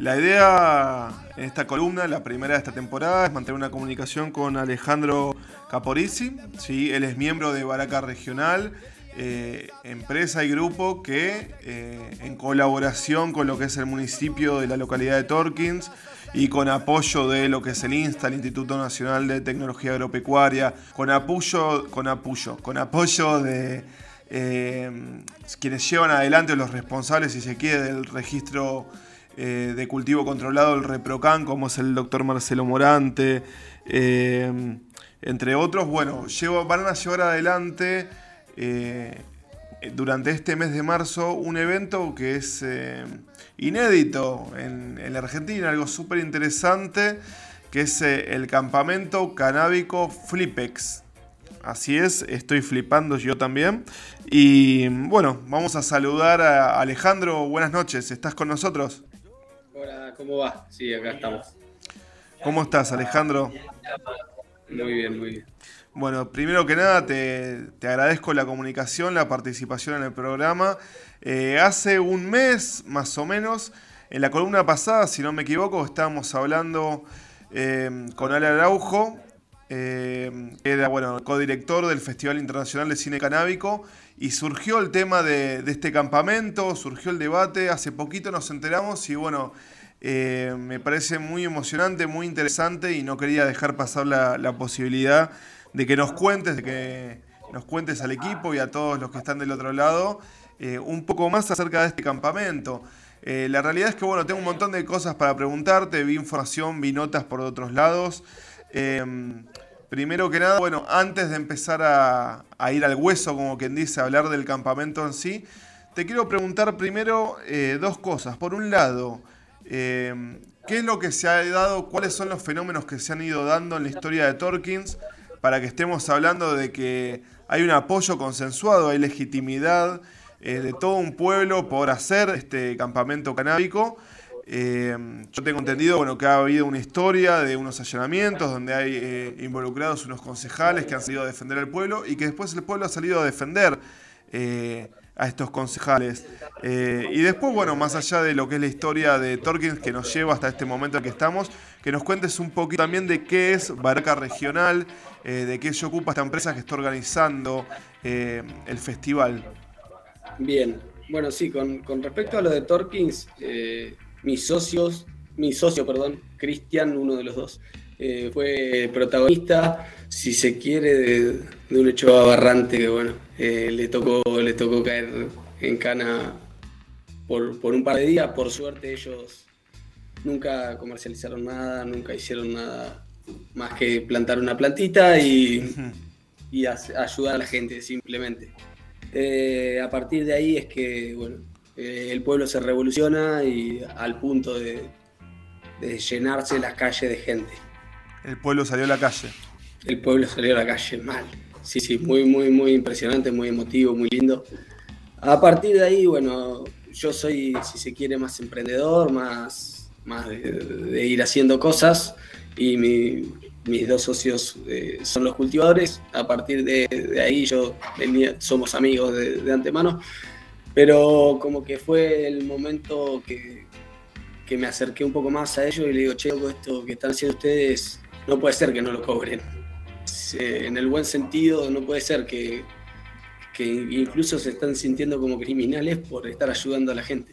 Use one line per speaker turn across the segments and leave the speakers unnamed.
La idea en esta columna, la primera de esta temporada, es mantener una comunicación con Alejandro Caporisi. ¿sí? Él es miembro de Baraca Regional, eh, empresa y grupo que, eh, en colaboración con lo que es el municipio de la localidad de Torkins y con apoyo de lo que es el INSTA, el Instituto Nacional de Tecnología Agropecuaria, con apoyo, con apoyo, con apoyo de eh, quienes llevan adelante los responsables, si se quiere, del registro eh, de cultivo controlado, el ReproCan, como es el doctor Marcelo Morante, eh, entre otros, bueno, van a llevar adelante durante este mes de marzo un evento que es inédito en, en, la Argentina, algo súper interesante, que es el campamento canábico Flipex. Así es, estoy flipando yo también. Y bueno, vamos a saludar a Alejandro. Buenas noches, ¿estás con nosotros?
Hola, ¿cómo va? Sí, acá estamos.
¿Cómo estás, Alejandro?
Muy bien, muy bien.
Bueno, primero que nada te, agradezco la comunicación, la participación en el programa. Eh, hace un mes, más o menos, en la columna pasada, si no me equivoco, estábamos hablando eh, con Ale Araujo, eh, era bueno, codirector del Festival Internacional de Cine Canábico y surgió el tema de, este campamento, surgió el debate, hace poquito nos enteramos y bueno, eh, me parece muy emocionante, muy interesante y no quería dejar pasar la, posibilidad de que nos cuentes, de que nos cuentes al equipo y a todos los que están del otro lado eh, un poco más acerca de este campamento. la realidad es que bueno, tengo un montón de cosas para preguntarte, vi información, vi notas por otros lados. Primero que nada, bueno, antes de empezar a, ir al hueso, como quien dice, a hablar del campamento en sí, te quiero preguntar primero eh, dos cosas. Por un lado, em, ¿qué es lo que se ha dado, cuáles son los fenómenos que se han ido dando en la historia de Torkins para que estemos hablando de que hay un apoyo consensuado, hay legitimidad eh, de todo un pueblo por hacer este campamento canábico? Eh, yo tengo entendido bueno, que ha habido una historia de unos allanamientos donde hay eh, involucrados unos concejales que han salido a defender al pueblo y que después el pueblo ha salido a defender eh, a estos concejales. y después, bueno, más allá de lo que es la historia de Torkins que nos lleva hasta este momento en que estamos, que nos cuentes un poquito también de qué es Baraca Regional, de qué se ocupa esta empresa que está organizando el festival.
Bien, bueno, sí, con, con respecto a lo de Torkins, mis socios, mi socio, perdón, Cristian, uno de los dos, eh, fue protagonista, si se quiere, de, un hecho aberrante que, bueno, eh, le, tocó, le tocó caer en cana por, un par de días. Por suerte, ellos nunca comercializaron nada, nunca hicieron nada más que plantar una plantita y, y ayudar a la gente, simplemente. Eh, a partir de ahí es que, bueno, eh, el pueblo se revoluciona y al punto de, llenarse las calles de gente.
El pueblo salió a la calle.
El pueblo salió a la calle mal. Sí, sí, muy, muy, muy impresionante, muy emotivo, muy lindo. A partir de ahí, bueno, yo soy, si se quiere, más emprendedor, más, más de, ir haciendo cosas y mis dos socios eh, son los cultivadores. A partir de, ahí yo somos amigos de antemano pero como que fue el momento que, me acerqué un poco más a ellos y le digo, che, esto que están haciendo ustedes, no puede ser que no lo cobren. En el buen sentido, no puede ser que, incluso se están sintiendo como criminales por estar ayudando a la gente.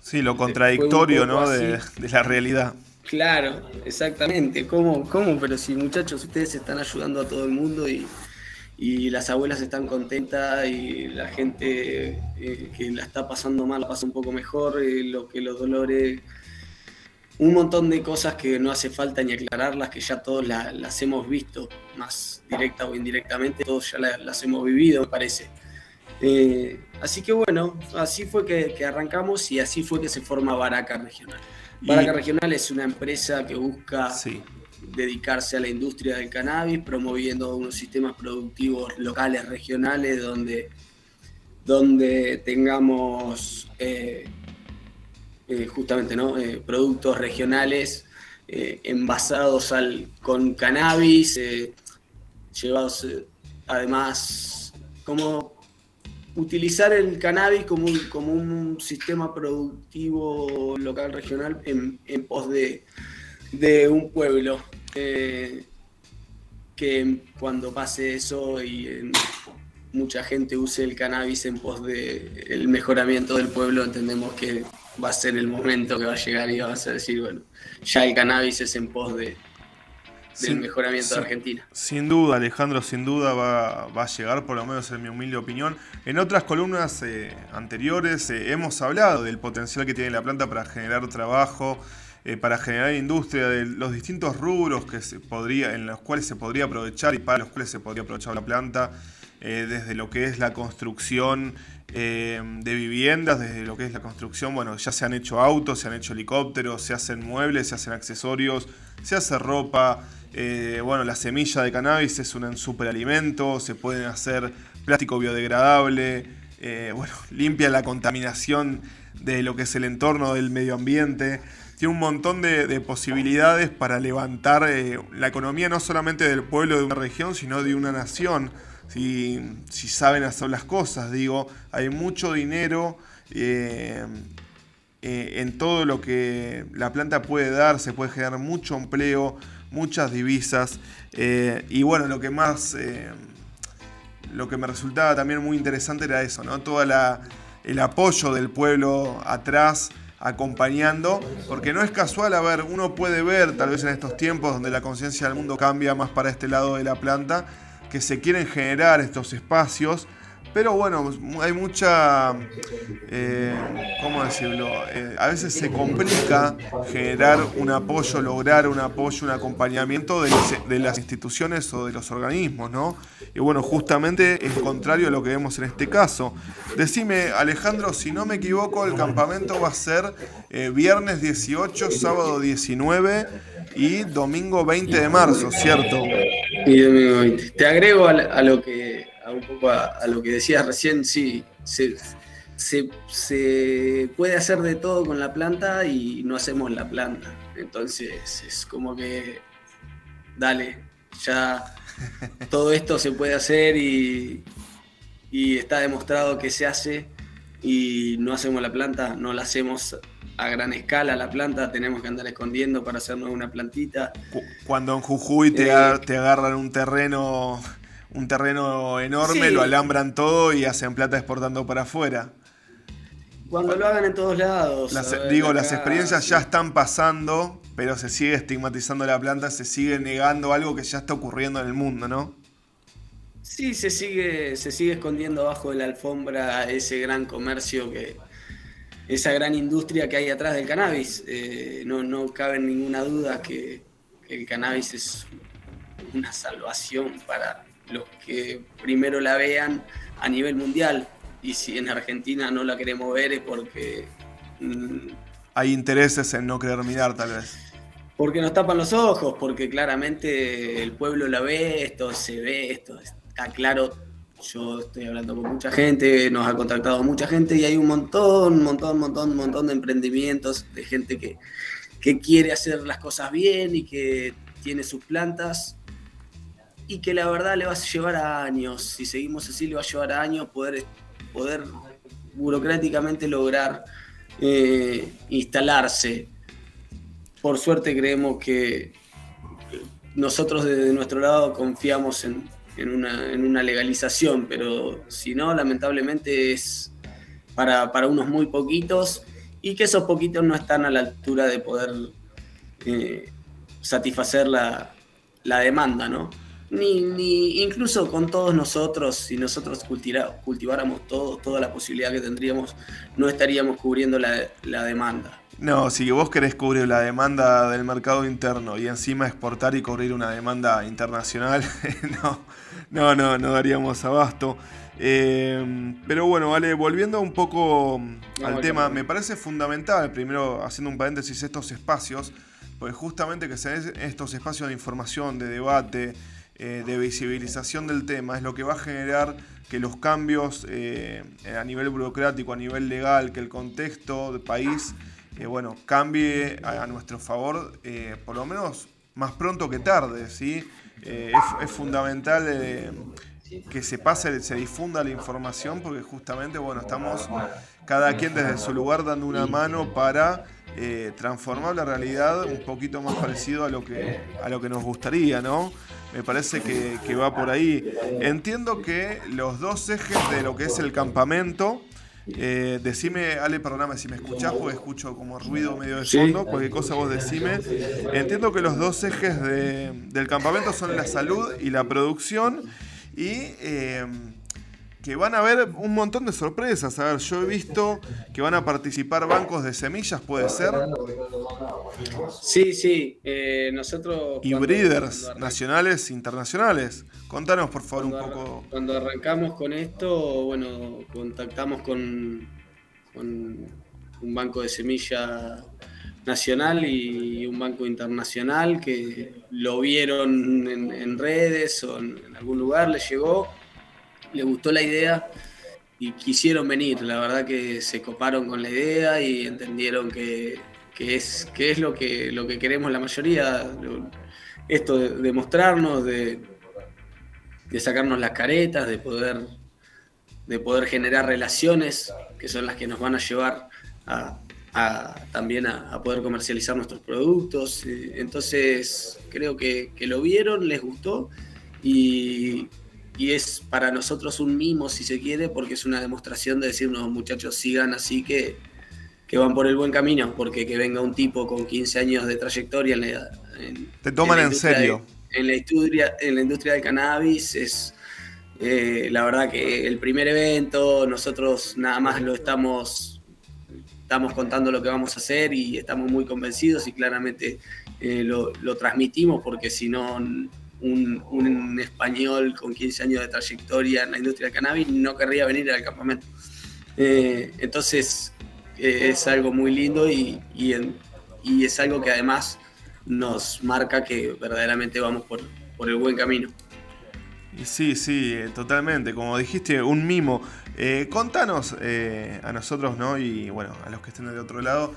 Sí, lo contradictorio, ¿no? De, la realidad.
Claro, exactamente. ¿Cómo, ¿Cómo? Pero si muchachos, ustedes están ayudando a todo el mundo y, y las abuelas están contentas y la gente eh, que la está pasando mal la pasa un poco mejor, lo que los dolores, un montón de cosas que no hace falta ni aclararlas, que ya todos las hemos visto, más directa o indirectamente, todos ya las hemos vivido, me parece. Eh, así que bueno, así fue que, arrancamos y así fue que se forma Baraca Regional. Baraca Regional es una empresa que busca dedicarse a la industria del cannabis, promoviendo unos sistemas productivos locales, regionales, donde, donde tengamos eh, eh, justamente ¿no? Eh, productos regionales envasados al, con cannabis, llevados además, como utilizar el cannabis como un, como un sistema productivo local regional en, pos de, un pueblo. Eh, que cuando pase eso y mucha gente use el cannabis en pos de el mejoramiento del pueblo, entendemos que va a ser el momento que va a llegar y va a decir, bueno, ya el cannabis es en pos de, del mejoramiento de Argentina.
Sin duda, Alejandro, sin duda va, a llegar, por lo menos en mi humilde opinión. En otras columnas eh, anteriores eh, hemos hablado del potencial que tiene la planta para generar trabajo, eh, para generar industria, de los distintos rubros que se podría, en los cuales se podría aprovechar y para los cuales se podría aprovechar la planta. desde lo que es la construcción de viviendas, desde lo que es la construcción, bueno, ya se han hecho autos, se han hecho helicópteros, se hacen muebles, se hacen accesorios, se hace ropa, eh, bueno, la semilla de cannabis es un superalimento, se puede hacer plástico biodegradable, eh, bueno, limpia la contaminación de lo que es el entorno del medio ambiente. Tiene un montón de, posibilidades para levantar eh, la economía no solamente del pueblo de una región, sino de una nación. Si, saben hacer las cosas, digo, hay mucho dinero en todo lo que la planta puede dar, se puede generar mucho empleo, muchas divisas. Eh, y bueno, lo que más, eh, lo que me resultaba también muy interesante era eso, ¿no? Todo el apoyo del pueblo atrás acompañando, porque no es casual, a ver, uno puede ver tal vez en estos tiempos donde la conciencia del mundo cambia más para este lado de la planta, que se quieren generar estos espacios pero bueno, hay mucha, eh, ¿cómo decirlo? Eh, a veces se complica generar un apoyo, lograr un apoyo, un acompañamiento de, las instituciones o de los organismos, ¿no? Y bueno, justamente es contrario a lo que vemos en este caso. Decime, Alejandro, si no me equivoco, el campamento va a ser eh, viernes 18, sábado 19 y domingo 20 de marzo, ¿cierto?
Y domingo 20. Te agrego a lo que un poco a, lo que decías recién, sí, se, puede hacer de todo con la planta y no hacemos la planta. Entonces es como que, dale, ya todo esto se puede hacer y, está demostrado que se hace y no hacemos la planta, no la hacemos a gran escala la planta, tenemos que andar escondiendo para hacernos una plantita.
Cuando en Jujuy te, eh, te agarran un terreno un terreno enorme, lo alambran todo y hacen plata exportando para afuera.
Cuando lo hagan en todos lados.
digo, las experiencias ya están pasando, pero se sigue estigmatizando la planta, se sigue negando algo que ya está ocurriendo en el mundo, ¿no?
Sí, se sigue, se sigue escondiendo bajo de la alfombra ese gran comercio que. esa gran industria que hay atrás del cannabis. Eh, no, no cabe ninguna duda que el cannabis es una salvación para, los que primero la vean a nivel mundial. Y si en Argentina no la queremos ver es porque...
Mm, Hay intereses en no querer mirar tal vez.
Porque nos tapan los ojos, porque claramente el pueblo la ve, esto se ve, esto está claro. Yo estoy hablando con mucha gente, nos ha contactado mucha gente y hay un montón, montón, montón, montón de emprendimientos, de gente que, que quiere hacer las cosas bien y que tiene sus plantas y que la verdad le va a llevar años, si seguimos así le va a llevar años poder, poder burocráticamente lograr eh, instalarse. Por suerte creemos que nosotros desde nuestro lado confiamos en, una, legalización, pero si no, lamentablemente es para, unos muy poquitos y que esos poquitos no están a la altura de poder eh, satisfacer la, la demanda, ¿no? Ni, ni, incluso con todos nosotros, si nosotros cultiváramos todo, toda la posibilidad que tendríamos, no estaríamos cubriendo la, demanda.
No, si vos querés cubrir la demanda del mercado interno y encima exportar y cubrir una demanda internacional, no, no, no, no daríamos abasto. Eh, pero bueno, vale, volviendo un poco al tema, me parece fundamental, primero haciendo un paréntesis, estos espacios, pues justamente que sean estos espacios de información, de debate, eh, de visibilización del tema es lo que va a generar que los cambios eh, a nivel burocrático, a nivel legal, que el contexto del país, eh, bueno, cambie a, nuestro favor, por lo menos más pronto que tarde, ¿sí? Es, fundamental que se pase, se difunda la información, porque justamente, bueno, estamos cada quien desde su lugar dando una mano para transformar la realidad un poquito más parecido a lo que, a lo que nos gustaría, ¿no? Me parece que, que va por ahí. Entiendo que los dos ejes de lo que es el campamento, eh, decime, Ale, perdóname si me escuchás, porque escucho como ruido medio de fondo, cualquier cosa vos decime. Entiendo que los dos ejes del campamento son la salud y la producción. Y eh, que van a haber un montón de sorpresas. A ver, yo he visto que van a participar bancos de semillas, ¿puede ser?
Sí, sí. Eh, nosotros.
Y breeders nacionales, internacionales. Contanos, por favor, un poco.
Cuando arrancamos con esto, bueno, contactamos con, con un banco de semilla nacional y un banco internacional que lo vieron en, redes o en, en algún lugar, les llegó le gustó la idea y quisieron venir. La verdad que se coparon con la idea y entendieron que, es, que es lo que, lo que queremos la mayoría. Esto de, mostrarnos, de, sacarnos las caretas, de poder, de poder generar relaciones que son las que nos van a llevar a, también a, poder comercializar nuestros productos. Entonces creo que, que lo vieron, les gustó y y es para nosotros un mimo, si se quiere, porque es una demostración de decirnos, muchachos, sigan así que, que van por el buen camino, porque que venga un tipo con 15 años de trayectoria en la,
Te toman en, serio.
en, la industria, en la industria del cannabis es... Eh, la verdad que el primer evento, nosotros nada más lo estamos, estamos contando lo que vamos a hacer y estamos muy convencidos y claramente eh, lo, lo, transmitimos porque si no un, español con 15 años de trayectoria en la industria del cannabis no querría venir al campamento. Eh, entonces eh, es algo muy lindo y, y, es algo que además nos marca que verdaderamente vamos por, por el buen camino.
Sí, sí, eh, totalmente. Como dijiste, un mimo. contanos a nosotros, ¿no? Y bueno, a los que estén del otro lado,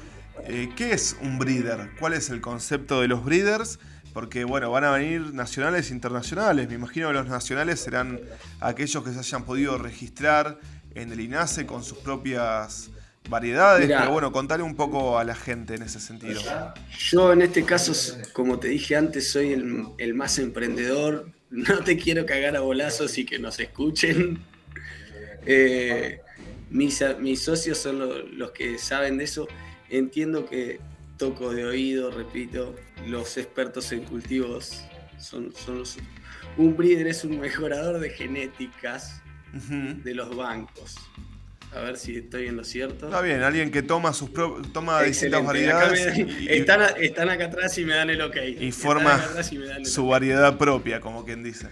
¿qué es un breeder? ¿Cuál es el concepto de los breeders? Porque, bueno, van a venir nacionales e internacionales. Me imagino que los nacionales serán aquellos que se hayan podido registrar en el INASE con sus propias variedades. pero bueno, contale un poco a la gente en ese sentido.
Yo en este caso, como te dije antes, soy el, más emprendedor. No te quiero cagar a bolazos y que nos escuchen. Eh, mis, mis, socios son los que saben de eso. Entiendo que toco de oído, repito, los expertos en cultivos son, son Un breeder es un mejorador de genéticas de los bancos. A ver si estoy en lo cierto.
Está bien, alguien que toma sus toma distintas variedades.
están, están, acá atrás y me dan el ok.
Y forma su variedad propia, como quien dice.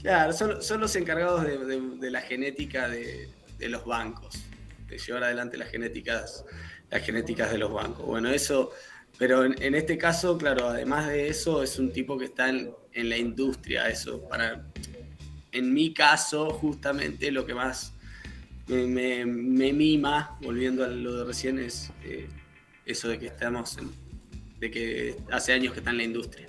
Claro, son, los encargados de, la genética de, de, los bancos, de llevar adelante las genéticas las genéticas de los bancos. Bueno, eso, pero en, este caso, claro, además de eso, es un tipo que está en, la industria, eso, para, en mi caso, justamente lo que más me, mima, volviendo a lo de recién, es eh, eso de que estamos, de que hace años que está en la industria.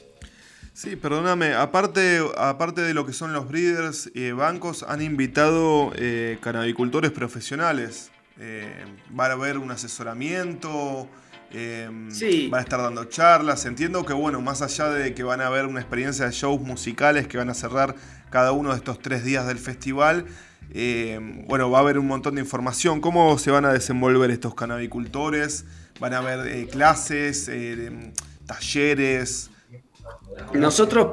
Sí, perdóname, aparte, aparte de lo que son los breeders eh, bancos, han invitado eh, profesionales. Eh, va a haber un asesoramiento, eh, va a estar dando charlas. Entiendo que, bueno, más allá de que van a haber una experiencia de shows musicales que van a cerrar cada uno de estos tres días del festival, eh, bueno, va a haber un montón de información. ¿Cómo se van a desenvolver estos canabicultores? ¿Van a haber clases, talleres?
Nosotros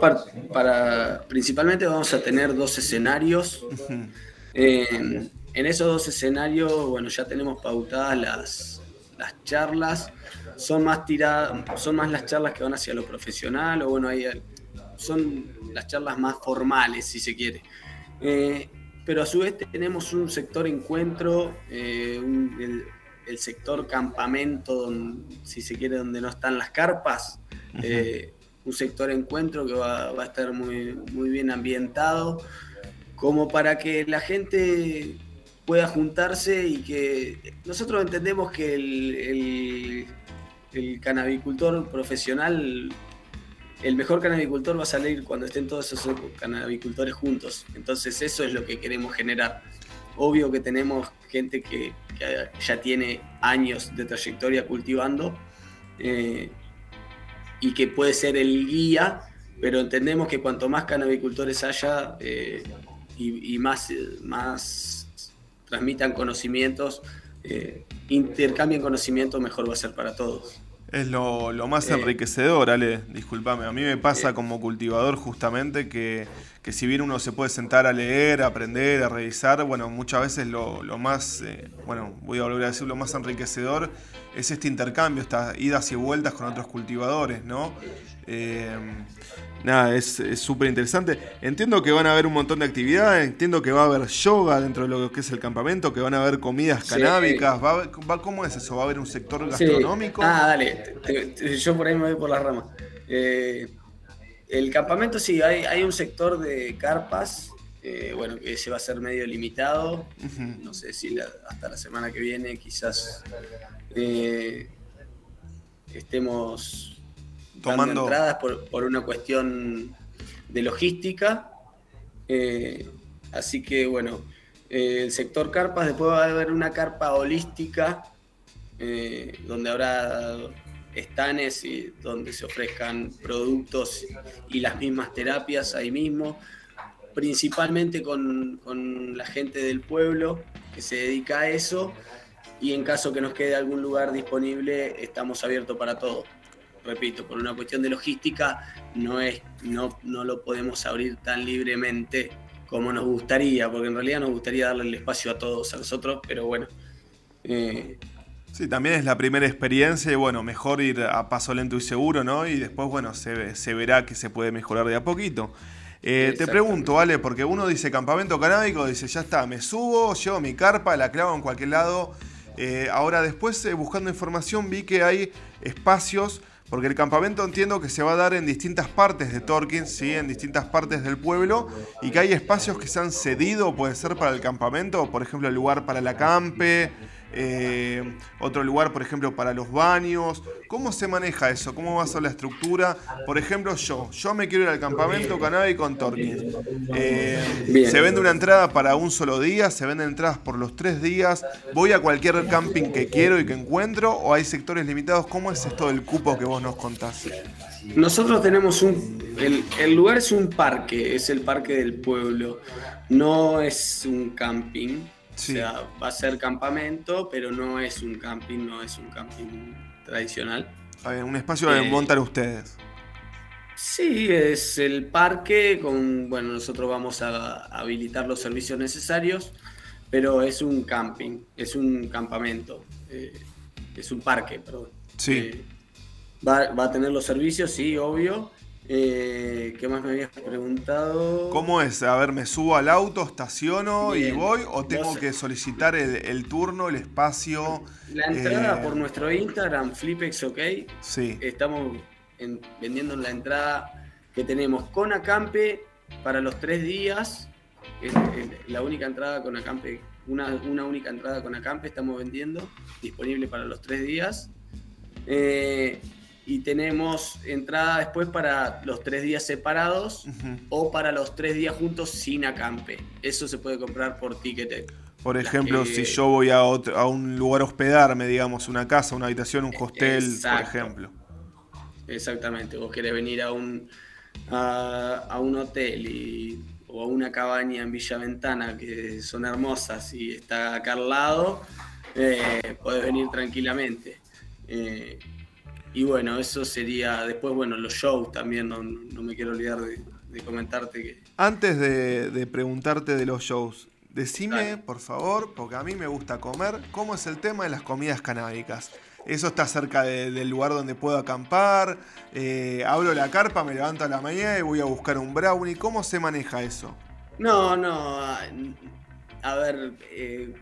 para, principalmente vamos a tener dos escenarios. En esos dos escenarios, bueno, ya tenemos pautadas las, las charlas. Son más tiradas, son más las charlas que van hacia lo profesional, o bueno, ahí son las charlas más formales, si se quiere. Eh, pero a su vez tenemos un sector encuentro, eh, el, sector campamento, si se quiere, donde no están las carpas. Eh, un sector encuentro que va, va, a estar muy, muy bien ambientado, como para que la gente pueda juntarse y que nosotros entendemos que el, el, canabicultor profesional el mejor canabicultor va a salir cuando estén todos esos canabicultores juntos. Entonces eso es lo que queremos generar. Obvio que tenemos gente que, ya tiene años de trayectoria cultivando eh, y que puede ser el guía, pero entendemos que cuanto más canabicultores haya eh, y, más, más transmitan conocimientos, eh, intercambien conocimiento, mejor va a ser para todos.
Es lo, más enriquecedor, Ale, discúlpame. A mí me pasa como cultivador justamente que, si bien uno se puede sentar a leer, a aprender, a revisar, bueno, muchas veces lo, más, eh, bueno, voy a volver a decir, lo más enriquecedor es este intercambio, estas idas y vueltas con otros cultivadores, ¿no? Eh, nada, es súper interesante. Entiendo que van a haber un montón de actividades, entiendo que va a haber yoga dentro de lo que es el campamento, que van a haber comidas canábicas. Va, ¿Cómo es eso? ¿Va a haber un sector gastronómico?
Ah, dale, yo por ahí me voy por las ramas. Eh, el campamento sí, hay, un sector de carpas, eh, bueno, que se va a hacer medio limitado. No sé si hasta la semana que viene quizás eh, estemos tomando entradas por, una cuestión de logística. Eh, así que bueno, eh, el sector carpas, después va a haber una carpa holística eh, donde habrá estanes y donde se ofrezcan productos y las mismas terapias ahí mismo, principalmente con, con la gente del pueblo que se dedica a eso y en caso que nos quede algún lugar disponible estamos abiertos para todo repito, por una cuestión de logística, no, es, no, no lo podemos abrir tan libremente como nos gustaría, porque en realidad nos gustaría darle el espacio a todos, a nosotros, pero bueno.
Eh, sí, también es la primera experiencia y bueno, mejor ir a paso lento y seguro, ¿no? Y después, bueno, se, se verá que se puede mejorar de a poquito. Eh, te pregunto, ¿vale? Porque uno dice campamento canábico, dice, ya está, me subo, llevo mi carpa, la clavo en cualquier lado. Eh, ahora después, buscando información, vi que hay espacios porque el campamento entiendo que se va a dar en distintas partes de Torquín, ¿sí? en distintas partes del pueblo, y que hay espacios que se han cedido, puede ser para el campamento, por ejemplo, el lugar para la campe, eh, otro lugar, por ejemplo, para los baños. ¿Cómo se maneja eso? ¿Cómo va a ser la estructura? Por ejemplo, yo, yo me quiero ir al campamento Canavi con Torquín. Eh, se vende una entrada para un solo día, se venden entradas por los tres días. ¿Voy a cualquier camping que quiero y que encuentro? ¿O hay sectores limitados? ¿Cómo es esto del cupo que vos nos contás?
Nosotros tenemos un. El, el lugar es un parque, es el parque del pueblo. No es un camping. O sea, va a ser campamento, pero no es un camping, no es un camping tradicional.
un espacio donde eh, montan ustedes.
Sí, es el parque con, bueno, nosotros vamos a habilitar los servicios necesarios, pero es un camping, es un campamento, eh, es un parque, perdón.
Sí. Eh,
va, va, a tener los servicios, sí, obvio, eh, ¿Qué más me habías preguntado?
¿Cómo es? A ver, ¿me subo al auto, estaciono y voy? ¿O tengo que solicitar el, turno, el espacio?
La entrada eh, por nuestro Instagram, Flipex OK.
Sí.
Estamos vendiendo la entrada que tenemos con acampe para los tres días. Es, la única entrada con acampe, una, una única entrada con acampe estamos vendiendo, disponible para los tres días. Eh, y tenemos entrada después para los tres días separados o para los tres días juntos sin acampe. Eso se puede comprar por ticket.
Por ejemplo, si yo voy a, a, un lugar a hospedarme, digamos, una casa, una habitación, un hostel, por ejemplo.
Exactamente, vos querés venir a un, a, un hotel o a una cabaña en Villa Ventana que son hermosas y está acá al lado, eh, podés venir tranquilamente. Eh, y bueno, eso sería después, bueno, los shows también, no, me quiero olvidar de, comentarte que...
Antes de, preguntarte de los shows, decime, por favor, porque a mí me gusta comer, ¿cómo es el tema de las comidas canábicas? Eso está cerca del lugar donde puedo acampar, eh, abro la carpa, me levanto a la mañana y voy a buscar un brownie, ¿cómo se maneja eso?
No, no, a ver, eh,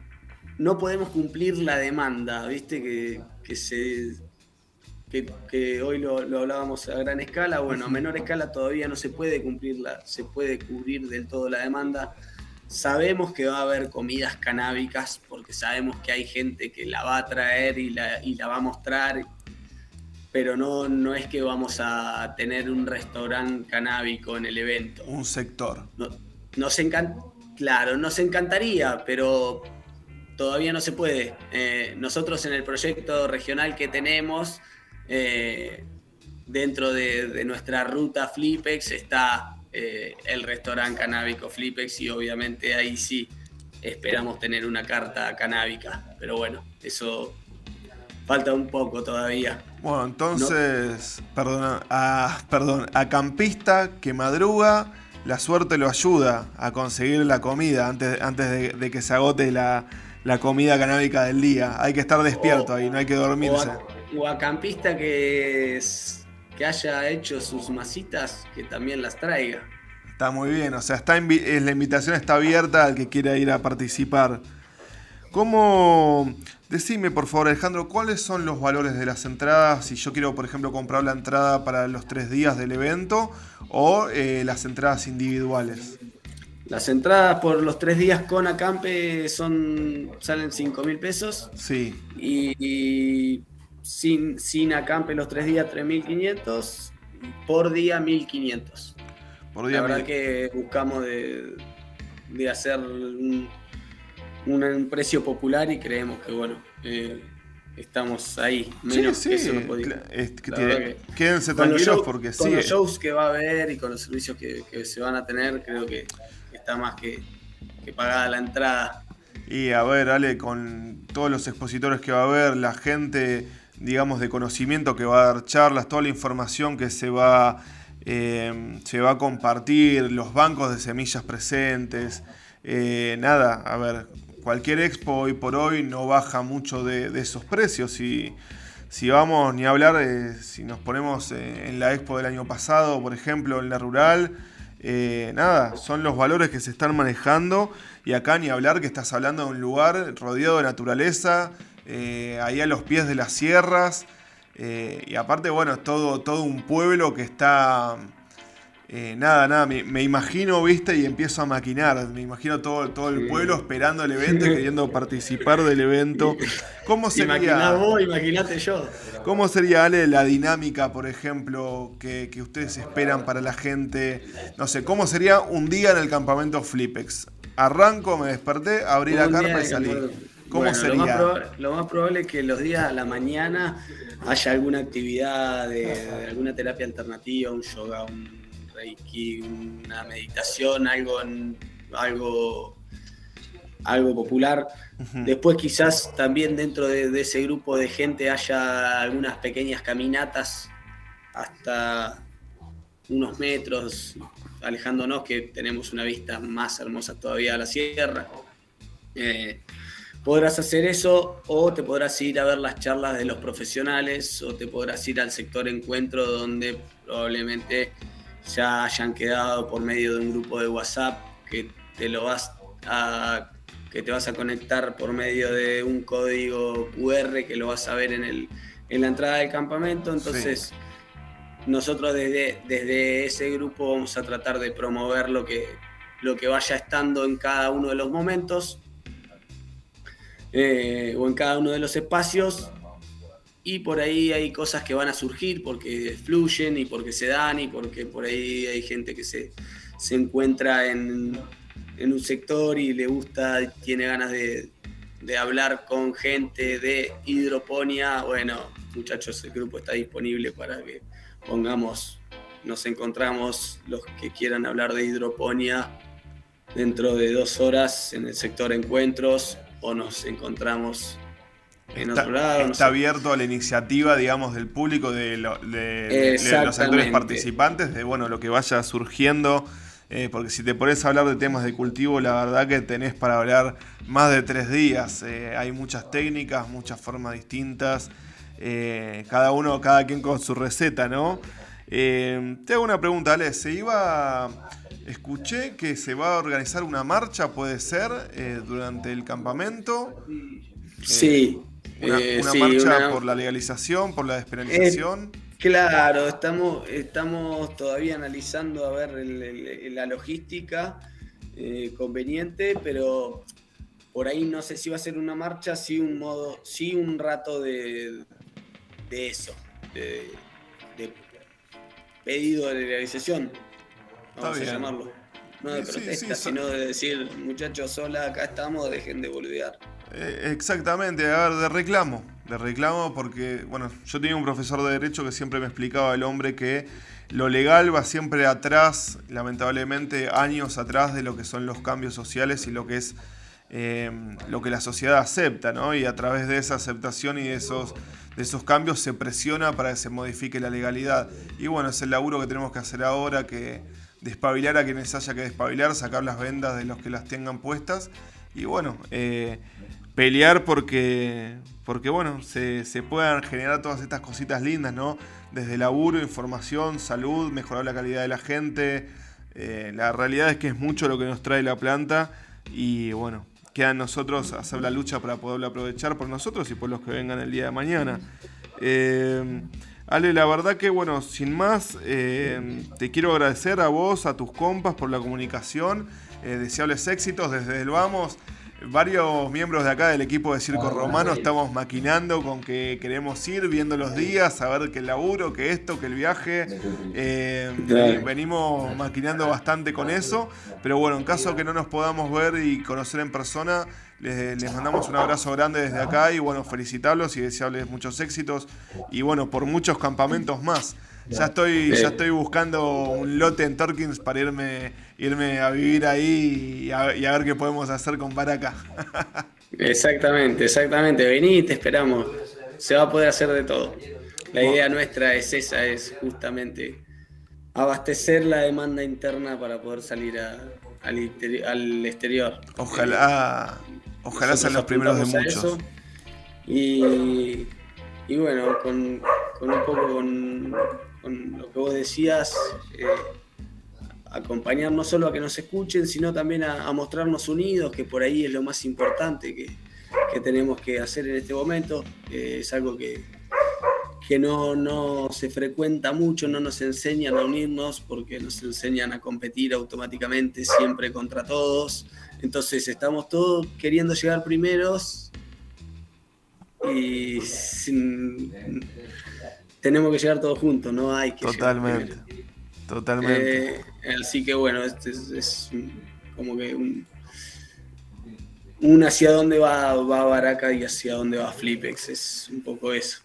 no podemos cumplir la demanda, viste que, que se que, hoy lo, hablábamos a gran escala, bueno, a menor escala todavía no se puede cumplir se puede cubrir del todo la demanda. Sabemos que va a haber comidas canábicas porque sabemos que hay gente que la va a traer y la, y la va a mostrar. pero no, no es que vamos a tener un restaurante canábico en el evento.
Un sector.
No, nos claro, nos encantaría, pero todavía no se puede. Eh, nosotros en el proyecto regional que tenemos, eh, dentro de, nuestra ruta Flipex está eh, el restaurante canábico Flipex y obviamente ahí sí esperamos tener una carta canábica. Pero bueno, eso falta un poco todavía.
Bueno, entonces, perdón, a, perdón, a campista que madruga, la suerte lo ayuda a conseguir la comida antes, antes de, que se agote la, comida canábica del día. Hay que estar despierto ahí, no hay que dormirse.
O a, campista que, que haya hecho sus masitas, que también las traiga.
Está muy bien, o sea, está la invitación está abierta al que quiera ir a participar. ¿Cómo, decime por favor Alejandro, cuáles son los valores de las entradas si yo quiero, por ejemplo, comprar la entrada para los tres días del evento o eh, las entradas individuales?
Las entradas por los tres días con acampe son, salen 5 mil pesos.
Sí.
Y, sin, sin acampe los tres días 3.500, por día 1.500. Por día La verdad que buscamos de, de hacer un un, precio popular y creemos que, bueno, eh, estamos ahí. Menos que eso no podía.
quédense tranquilos porque
sí. Con los shows que va a haber y con los servicios que, se van a tener, creo que está más que, pagada la entrada.
Y a ver, Ale, con todos los expositores que va a haber, la gente, digamos, de conocimiento que va a dar charlas, toda la información que se va, eh, se va a compartir, los bancos de semillas presentes, eh, nada, a ver, cualquier expo hoy por hoy no baja mucho de, esos precios. Y si vamos ni a hablar, eh, si nos ponemos en la expo del año pasado, por ejemplo, en la rural, nada, son los valores que se están manejando. Y acá ni hablar que estás hablando de un lugar rodeado de naturaleza, ahí a los pies de las sierras. y aparte, bueno, es todo, todo un pueblo que está eh, nada, nada, me, imagino, viste, y empiezo a maquinar. Me imagino todo, todo el pueblo esperando el evento y queriendo participar del evento. ¿Cómo sería?
vos, imaginate yo.
¿Cómo sería, Ale, la dinámica, por ejemplo, que, ustedes esperan para la gente? No sé, ¿cómo sería un día en el campamento Flipex? Arranco, me desperté, abrí la carpa y salí. ¿Cómo sería?
Lo más, probable, es que los días a la mañana haya alguna actividad de alguna terapia alternativa, un yoga, un reiki, una meditación, algo, algo, algo popular. Después quizás también dentro de, ese grupo de gente haya algunas pequeñas caminatas hasta unos metros, alejándonos que tenemos una vista más hermosa todavía a la sierra. Eh, podrás hacer eso o te podrás ir a ver las charlas de los profesionales o te podrás ir al sector encuentro donde probablemente ya hayan quedado por medio de un grupo de WhatsApp que te lo vas a que te vas a conectar por medio de un código QR que lo vas a ver en, el, en la entrada del campamento. Entonces, nosotros desde, desde ese grupo vamos a tratar de promover lo que, lo que vaya estando en cada uno de los momentos eh, o en cada uno de los espacios y por ahí hay cosas que van a surgir porque fluyen y porque se dan y porque por ahí hay gente que se, encuentra en, un sector y le gusta, tiene ganas de, hablar con gente de hidroponía. Bueno, muchachos, el grupo está disponible para que pongamos, nos encontramos los que quieran hablar de hidroponía dentro de dos horas en el sector encuentros o nos encontramos
está, abierto a la iniciativa, digamos, del público, de, los actores participantes, de bueno, lo que vaya surgiendo. Eh, porque si te pones a hablar de temas de cultivo, la verdad que tenés para hablar más de tres días. Eh, hay muchas técnicas, muchas formas distintas. Eh, cada uno, cada quien con su receta, ¿no? te hago una pregunta, Ale. ¿Se iba.? Escuché que se va a organizar una marcha, puede ser, durante el campamento.
Sí,
una, eh, marcha por la legalización, por la despenalización.
claro, estamos, estamos todavía analizando a ver la logística eh, conveniente, pero por ahí no sé si va a ser una marcha, sí un modo, sí un rato de, eso. pedido de legalización, vamos a llamarlo. No de protesta, sino de decir, muchachos, sola, acá estamos, dejen de boludear.
Eh, exactamente, a ver, de reclamo. De reclamo porque, bueno, yo tenía un profesor de Derecho que siempre me explicaba el hombre que lo legal va siempre atrás, lamentablemente, años atrás de lo que son los cambios sociales y lo que es eh, lo que la sociedad acepta, ¿no? Y a través de esa aceptación y de esos, de esos cambios se presiona para que se modifique la legalidad. Y bueno, es el laburo que tenemos que hacer ahora, que despabilar a quienes haya que despabilar, sacar las vendas de los que las tengan puestas y bueno, eh, pelear porque, porque bueno, se, puedan generar todas estas cositas lindas, ¿no? Desde laburo, información, salud, mejorar la calidad de la gente. Eh, la realidad es que es mucho lo que nos trae la planta y bueno, queda en nosotros hacer la lucha para poderlo aprovechar por nosotros y por los que vengan el día de mañana. Eh, Ale, la verdad que bueno, sin más, te quiero agradecer a vos, a tus compas por la comunicación eh, deseables éxitos desde el Vamos. Varios miembros de acá del equipo de Circo Romano estamos maquinando con que queremos ir, viendo los días, a ver que el laburo, que esto, que el viaje. Eh, venimos maquinando bastante con eso, pero bueno, en caso que no nos podamos ver y conocer en persona, les, les, mandamos un abrazo grande desde acá y bueno, felicitarlos y desearles muchos éxitos. Y bueno, por muchos campamentos más. Ya estoy, ya estoy buscando un lote en Torkins para irme, irme a vivir ahí y a, ver qué podemos hacer con Baraka.
exactamente, exactamente. Vení, te esperamos. Se va a poder hacer de todo. La idea nuestra es esa, es justamente abastecer la demanda interna para poder salir al, exterior.
Ojalá, ojalá sean los primeros de muchos.
Y, y bueno, con, con un poco con, con lo que vos decías, eh, acompañar no solo a que nos escuchen, sino también a, mostrarnos unidos, que por ahí es lo más importante que, tenemos que hacer en este momento. es algo que, que no, no, se frecuenta mucho, no nos enseñan a unirnos porque nos enseñan a competir automáticamente siempre contra todos. Entonces estamos todos queriendo llegar primeros y sin, tenemos que llegar todos juntos, no hay que
Totalmente. Totalmente.
Eh, así que bueno, este es, como que un, hacia dónde va, va Baraka y hacia dónde va Flipex, es un poco eso.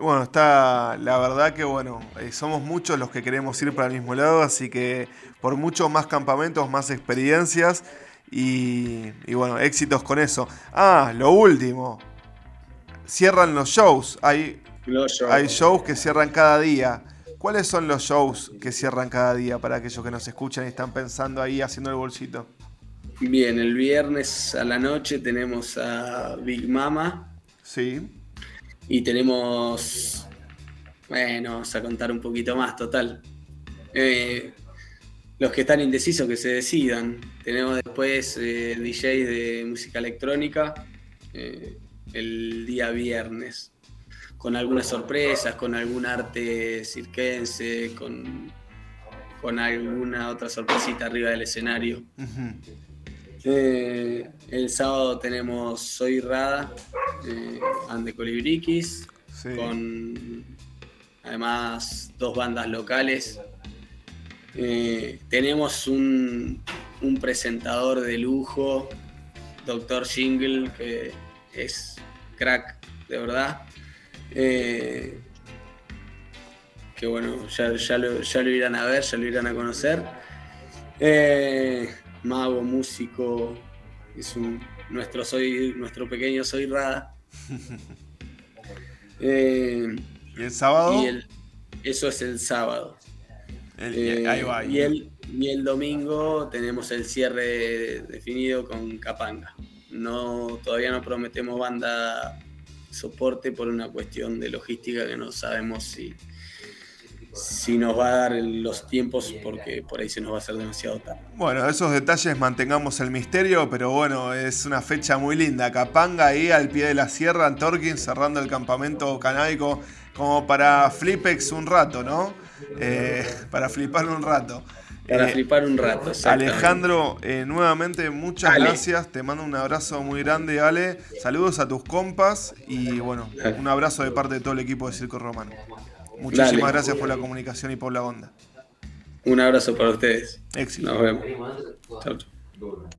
Bueno, está la verdad que bueno, eh, somos muchos los que queremos ir para el mismo lado, así que por muchos más campamentos, más experiencias y, y bueno, éxitos con eso. Ah, lo último, cierran los shows, hay hay shows que cierran cada día. ¿Cuáles son los shows que cierran cada día para aquellos que nos escuchan y están pensando ahí haciendo el bolsito?
Bien, el viernes a la noche tenemos a Big Mama.
Sí.
Y tenemos. Bueno, vamos a contar un poquito más, total. Eh, los que están indecisos que se decidan. Tenemos después eh, DJ de música electrónica eh, el día viernes con algunas sorpresas, con algún arte cirquense, con, con alguna otra sorpresita arriba del escenario. Eh, el sábado tenemos Soy Rada, eh, Ande Colibriquis, con además dos bandas locales. Eh, tenemos un, un presentador de lujo, Doctor Jingle, que es crack, de verdad. Eh, que bueno, ya, lo, irán a ver, ya lo irán a conocer. Eh, mago, músico, es un, nuestro, soy, nuestro pequeño Soy Rada.
Eh, ¿Y el sábado?
eso es el sábado. Y, el, y el domingo tenemos el cierre definido con Capanga. No, todavía no prometemos banda soporte por una cuestión de logística que no sabemos si, si nos va a dar los tiempos porque por ahí se nos va a hacer demasiado tarde.
Bueno, esos detalles mantengamos el misterio, pero bueno, es una fecha muy linda. Capanga ahí al pie de la sierra, en Torquín, cerrando el campamento canábico como para Flipex un rato, ¿no? Eh, para flipar un rato.
Para eh, flipar un rato.
Alejandro, eh, nuevamente muchas gracias. Te mando un abrazo muy grande, Ale. Saludos a tus compas y bueno, un abrazo de parte de todo el equipo de Circo Romano. Muchísimas gracias por la comunicación y por la onda.
Un abrazo para ustedes.
Éxito.
Nos vemos. Chau, chau.